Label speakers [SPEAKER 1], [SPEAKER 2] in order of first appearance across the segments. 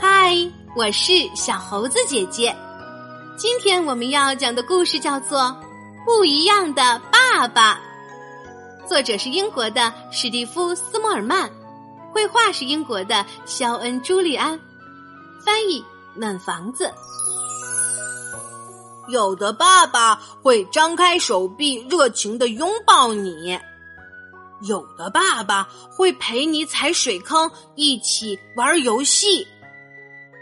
[SPEAKER 1] 嗨，我是小猴子姐姐。今天我们要讲的故事叫做《不一样的爸爸》，作者是英国的史蒂夫·斯莫尔曼，绘画是英国的肖恩·朱利安，翻译暖房子。
[SPEAKER 2] 有的爸爸会张开手臂，热情的拥抱你；有的爸爸会陪你踩水坑，一起玩游戏；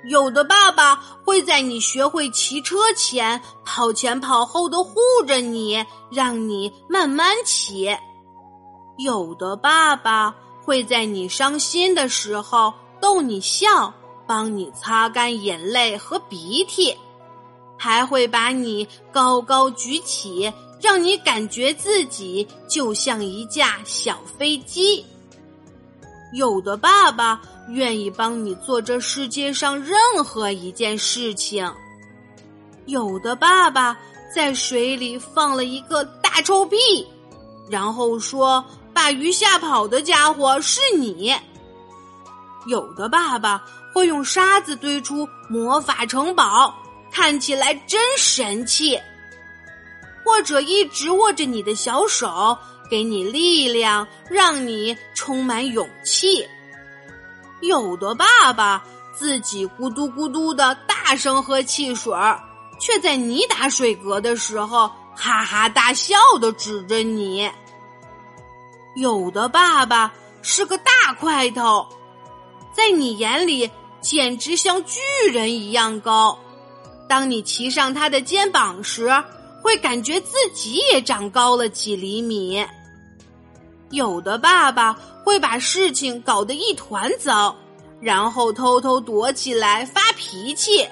[SPEAKER 2] 有的爸爸会在你学会骑车前跑前跑后的护着你，让你慢慢骑；有的爸爸会在你伤心的时候逗你笑，帮你擦干眼泪和鼻涕。还会把你高高举起，让你感觉自己就像一架小飞机。有的爸爸愿意帮你做这世界上任何一件事情。有的爸爸在水里放了一个大臭屁，然后说：“把鱼吓跑的家伙是你。”有的爸爸会用沙子堆出魔法城堡。看起来真神气，或者一直握着你的小手，给你力量，让你充满勇气。有的爸爸自己咕嘟咕嘟的大声喝汽水，却在你打水嗝的时候哈哈大笑的指着你。有的爸爸是个大块头，在你眼里简直像巨人一样高。当你骑上他的肩膀时，会感觉自己也长高了几厘米。有的爸爸会把事情搞得一团糟，然后偷偷躲起来发脾气，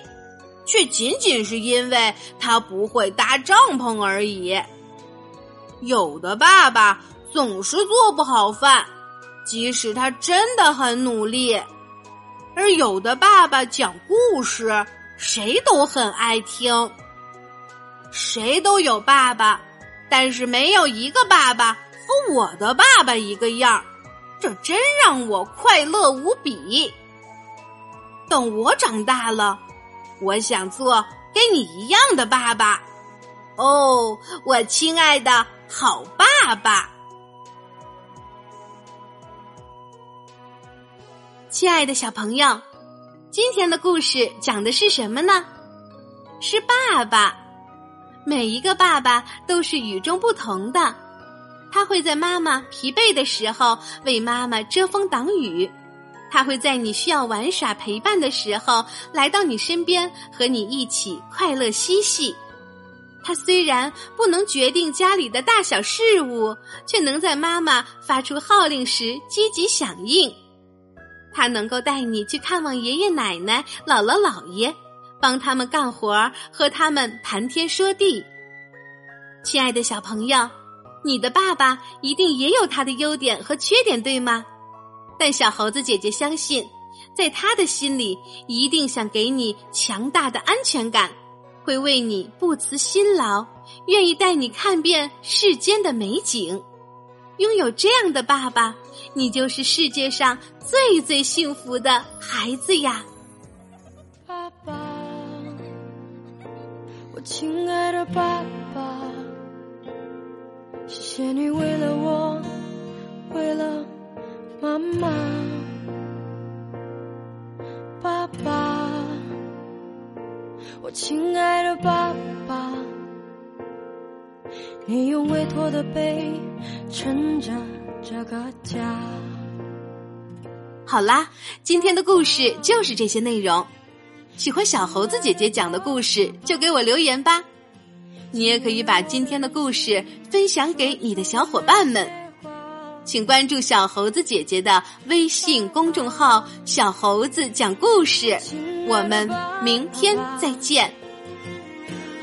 [SPEAKER 2] 却仅仅是因为他不会搭帐篷而已。有的爸爸总是做不好饭，即使他真的很努力，而有的爸爸讲故事。谁都很爱听，谁都有爸爸，但是没有一个爸爸和我的爸爸一个样这真让我快乐无比。等我长大了，我想做跟你一样的爸爸。哦，我亲爱的好爸爸，
[SPEAKER 1] 亲爱的小朋友。今天的故事讲的是什么呢？是爸爸。每一个爸爸都是与众不同的。他会在妈妈疲惫的时候为妈妈遮风挡雨，他会在你需要玩耍陪伴的时候来到你身边和你一起快乐嬉戏。他虽然不能决定家里的大小事务，却能在妈妈发出号令时积极响应。他能够带你去看望爷爷奶奶、姥姥姥爷，帮他们干活儿，和他们谈天说地。亲爱的小朋友，你的爸爸一定也有他的优点和缺点，对吗？但小猴子姐姐相信，在他的心里，一定想给你强大的安全感，会为你不辞辛劳，愿意带你看遍世间的美景。拥有这样的爸爸，你就是世界上最最幸福的孩子呀！
[SPEAKER 3] 爸爸，我亲爱的爸爸，谢谢你为了我，为了妈妈。爸爸，我亲爱的爸爸。你用委托的背撑着这个家。
[SPEAKER 1] 好啦，今天的故事就是这些内容。喜欢小猴子姐姐讲的故事，就给我留言吧。你也可以把今天的故事分享给你的小伙伴们。请关注小猴子姐姐的微信公众号“小猴子讲故事”。我们明天再见。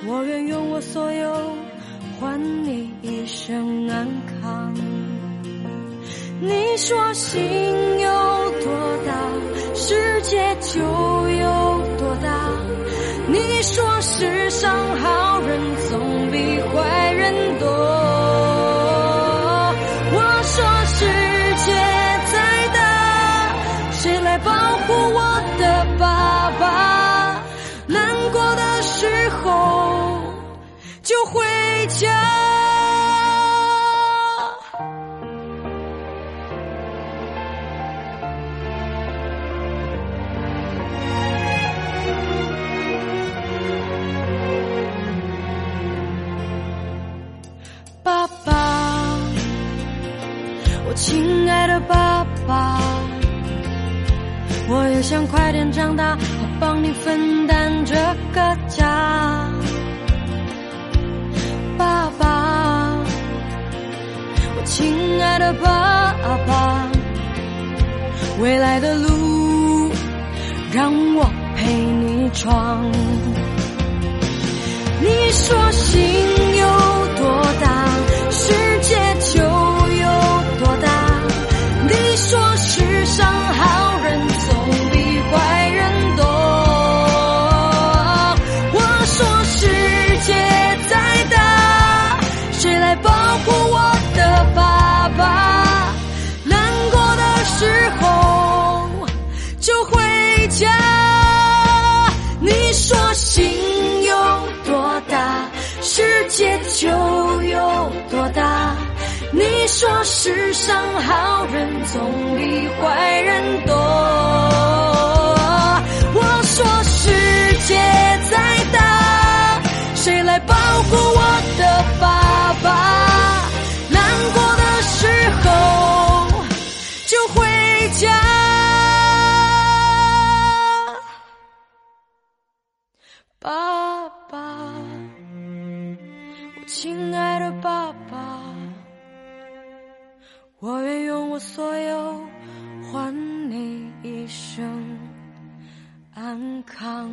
[SPEAKER 3] 我愿用我所有。换你一生安康。你说心有多大，世界就爸爸，我亲爱的爸爸，我也想快点长大，我帮你分担这个家。爸爸，我亲爱的爸爸，未来的路让我陪你闯。你说。心有多大，世界就有多大。你说世上好人总比坏人多。爸爸，我亲爱的爸爸，我愿用我所有换你一生安康。